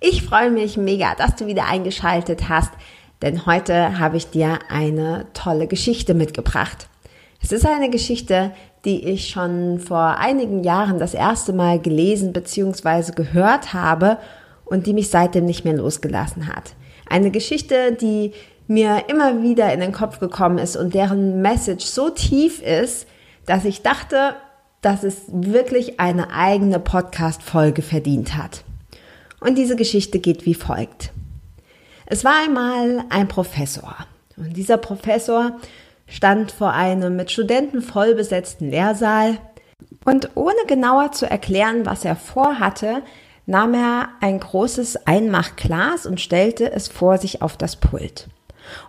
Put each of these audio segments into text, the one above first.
Ich freue mich mega, dass du wieder eingeschaltet hast, denn heute habe ich dir eine tolle Geschichte mitgebracht. Es ist eine Geschichte, die ich schon vor einigen Jahren das erste Mal gelesen bzw. gehört habe und die mich seitdem nicht mehr losgelassen hat. Eine Geschichte, die mir immer wieder in den Kopf gekommen ist und deren Message so tief ist, dass ich dachte, dass es wirklich eine eigene Podcast-Folge verdient hat. Und diese Geschichte geht wie folgt. Es war einmal ein Professor. Und dieser Professor stand vor einem mit Studenten voll besetzten Lehrsaal. Und ohne genauer zu erklären, was er vorhatte, nahm er ein großes Einmachglas und stellte es vor sich auf das Pult.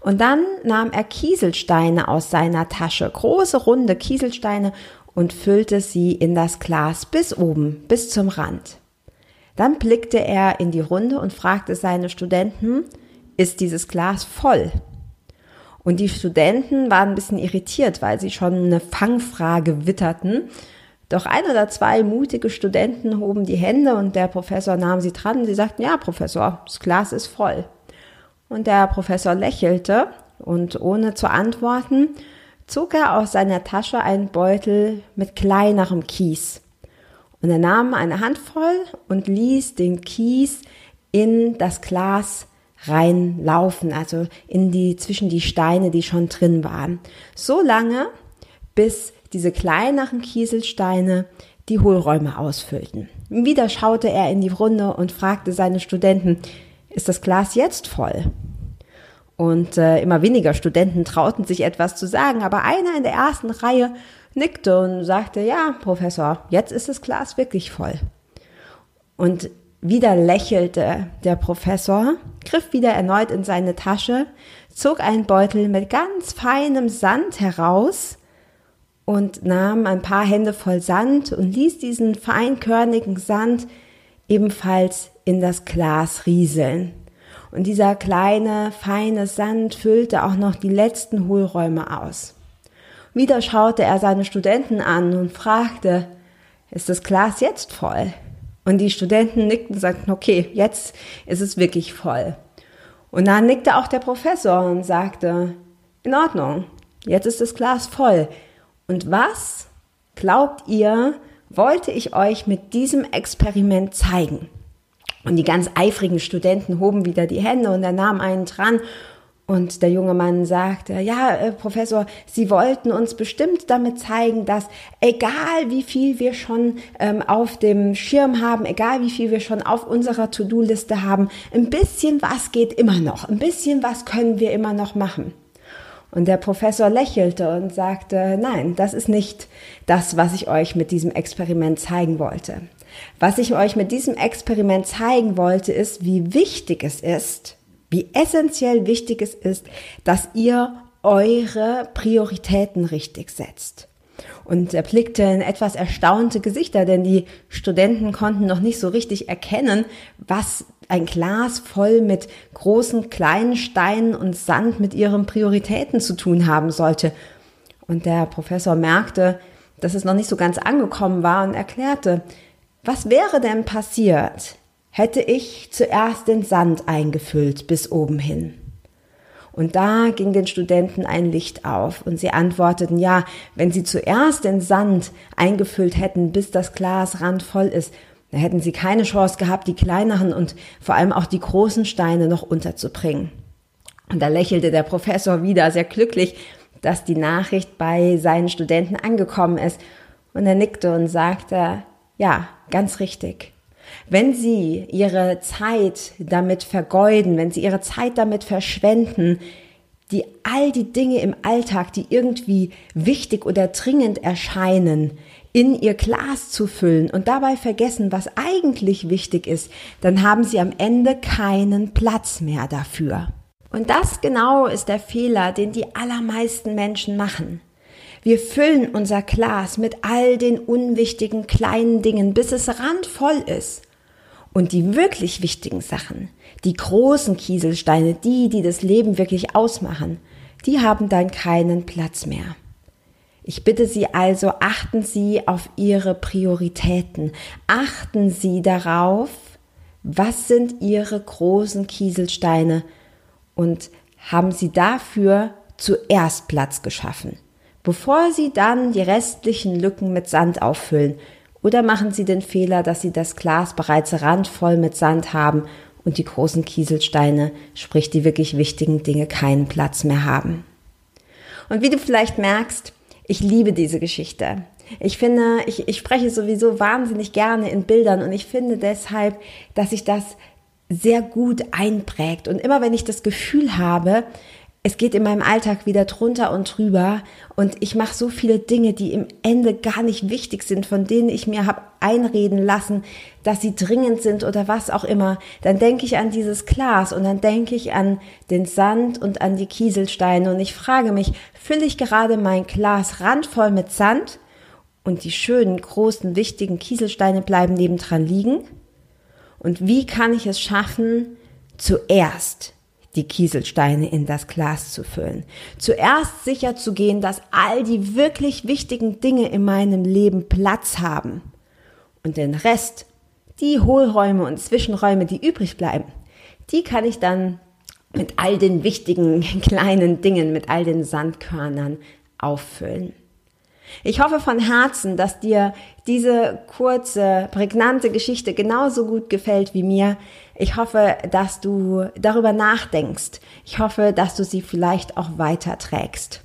Und dann nahm er Kieselsteine aus seiner Tasche, große runde Kieselsteine, und füllte sie in das Glas bis oben, bis zum Rand. Dann blickte er in die Runde und fragte seine Studenten, ist dieses Glas voll? Und die Studenten waren ein bisschen irritiert, weil sie schon eine Fangfrage witterten. Doch ein oder zwei mutige Studenten hoben die Hände und der Professor nahm sie dran. Sie sagten, ja, Professor, das Glas ist voll. Und der Professor lächelte und ohne zu antworten, zog er aus seiner Tasche einen Beutel mit kleinerem Kies. Und er nahm eine Handvoll und ließ den Kies in das Glas reinlaufen, also in die, zwischen die Steine, die schon drin waren. So lange, bis diese kleineren Kieselsteine die Hohlräume ausfüllten. Wieder schaute er in die Runde und fragte seine Studenten, ist das Glas jetzt voll? Und äh, immer weniger Studenten trauten sich etwas zu sagen, aber einer in der ersten Reihe nickte und sagte, ja, Professor, jetzt ist das Glas wirklich voll. Und wieder lächelte der Professor, griff wieder erneut in seine Tasche, zog einen Beutel mit ganz feinem Sand heraus und nahm ein paar Hände voll Sand und ließ diesen feinkörnigen Sand ebenfalls in das Glas rieseln. Und dieser kleine, feine Sand füllte auch noch die letzten Hohlräume aus. Wieder schaute er seine Studenten an und fragte, ist das Glas jetzt voll? Und die Studenten nickten und sagten, okay, jetzt ist es wirklich voll. Und dann nickte auch der Professor und sagte, in Ordnung, jetzt ist das Glas voll. Und was, glaubt ihr, wollte ich euch mit diesem Experiment zeigen? Und die ganz eifrigen Studenten hoben wieder die Hände und er nahm einen dran und der junge Mann sagte, ja, äh, Professor, Sie wollten uns bestimmt damit zeigen, dass egal wie viel wir schon ähm, auf dem Schirm haben, egal wie viel wir schon auf unserer To-Do-Liste haben, ein bisschen was geht immer noch, ein bisschen was können wir immer noch machen. Und der Professor lächelte und sagte, nein, das ist nicht das, was ich euch mit diesem Experiment zeigen wollte. Was ich euch mit diesem Experiment zeigen wollte, ist, wie wichtig es ist, wie essentiell wichtig es ist, dass ihr eure Prioritäten richtig setzt. Und er blickte in etwas erstaunte Gesichter, denn die Studenten konnten noch nicht so richtig erkennen, was ein Glas voll mit großen, kleinen Steinen und Sand mit ihren Prioritäten zu tun haben sollte. Und der Professor merkte, dass es noch nicht so ganz angekommen war und erklärte, was wäre denn passiert, hätte ich zuerst den Sand eingefüllt bis oben hin. Und da ging den Studenten ein Licht auf und sie antworteten, ja, wenn sie zuerst den Sand eingefüllt hätten, bis das Glas randvoll ist, dann hätten sie keine Chance gehabt, die kleineren und vor allem auch die großen Steine noch unterzubringen. Und da lächelte der Professor wieder sehr glücklich, dass die Nachricht bei seinen Studenten angekommen ist. Und er nickte und sagte, ja, ganz richtig. Wenn Sie Ihre Zeit damit vergeuden, wenn Sie Ihre Zeit damit verschwenden, die all die Dinge im Alltag, die irgendwie wichtig oder dringend erscheinen, in ihr Glas zu füllen und dabei vergessen, was eigentlich wichtig ist, dann haben sie am Ende keinen Platz mehr dafür. Und das genau ist der Fehler, den die allermeisten Menschen machen. Wir füllen unser Glas mit all den unwichtigen kleinen Dingen, bis es randvoll ist. Und die wirklich wichtigen Sachen, die großen Kieselsteine, die, die das Leben wirklich ausmachen, die haben dann keinen Platz mehr. Ich bitte Sie also, achten Sie auf Ihre Prioritäten. Achten Sie darauf, was sind Ihre großen Kieselsteine und haben Sie dafür zuerst Platz geschaffen, bevor Sie dann die restlichen Lücken mit Sand auffüllen. Oder machen Sie den Fehler, dass Sie das Glas bereits randvoll mit Sand haben und die großen Kieselsteine, sprich die wirklich wichtigen Dinge, keinen Platz mehr haben. Und wie du vielleicht merkst, ich liebe diese Geschichte. Ich finde, ich, ich spreche sowieso wahnsinnig gerne in Bildern und ich finde deshalb, dass sich das sehr gut einprägt. Und immer wenn ich das Gefühl habe, es geht in meinem Alltag wieder drunter und drüber und ich mache so viele Dinge, die im Ende gar nicht wichtig sind, von denen ich mir habe einreden lassen, dass sie dringend sind oder was auch immer, dann denke ich an dieses Glas und dann denke ich an den Sand und an die Kieselsteine und ich frage mich, fülle ich gerade mein Glas randvoll mit Sand und die schönen, großen, wichtigen Kieselsteine bleiben nebendran liegen? Und wie kann ich es schaffen, zuerst die Kieselsteine in das Glas zu füllen. Zuerst sicher zu gehen, dass all die wirklich wichtigen Dinge in meinem Leben Platz haben. Und den Rest, die Hohlräume und Zwischenräume, die übrig bleiben, die kann ich dann mit all den wichtigen kleinen Dingen, mit all den Sandkörnern auffüllen. Ich hoffe von Herzen, dass dir diese kurze, prägnante Geschichte genauso gut gefällt wie mir. Ich hoffe, dass du darüber nachdenkst. Ich hoffe, dass du sie vielleicht auch weiterträgst.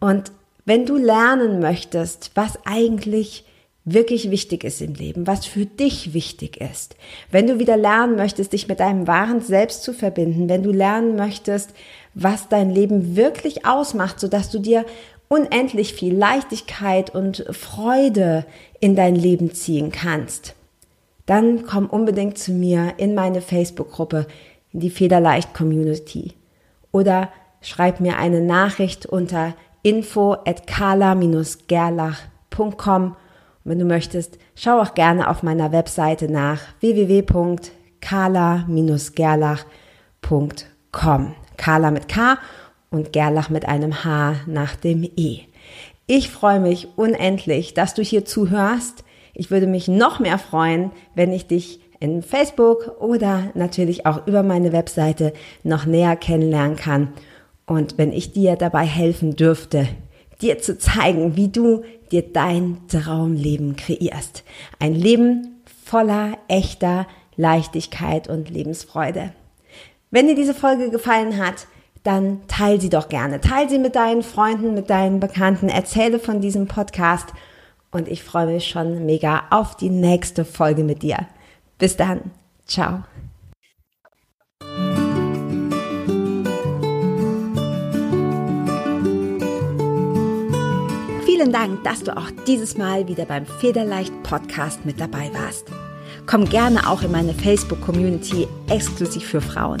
Und wenn du lernen möchtest, was eigentlich wirklich wichtig ist im Leben, was für dich wichtig ist. Wenn du wieder lernen möchtest, dich mit deinem wahren Selbst zu verbinden, wenn du lernen möchtest, was dein Leben wirklich ausmacht, sodass du dir unendlich viel Leichtigkeit und Freude in dein Leben ziehen kannst, dann komm unbedingt zu mir in meine Facebook-Gruppe, in die Federleicht Community. Oder schreib mir eine Nachricht unter info at kala-gerlach.com. Und wenn du möchtest, schau auch gerne auf meiner Webseite nach www.kala-gerlach.com. Kala mit K und Gerlach mit einem H nach dem E. Ich freue mich unendlich, dass du hier zuhörst. Ich würde mich noch mehr freuen, wenn ich dich in Facebook oder natürlich auch über meine Webseite noch näher kennenlernen kann und wenn ich dir dabei helfen dürfte, dir zu zeigen, wie du dir dein Traumleben kreierst. Ein Leben voller echter Leichtigkeit und Lebensfreude. Wenn dir diese Folge gefallen hat, dann teil sie doch gerne. Teil sie mit deinen Freunden, mit deinen Bekannten, erzähle von diesem Podcast und ich freue mich schon mega auf die nächste Folge mit dir. Bis dann. Ciao. Vielen Dank, dass du auch dieses Mal wieder beim Federleicht Podcast mit dabei warst. Komm gerne auch in meine Facebook-Community exklusiv für Frauen.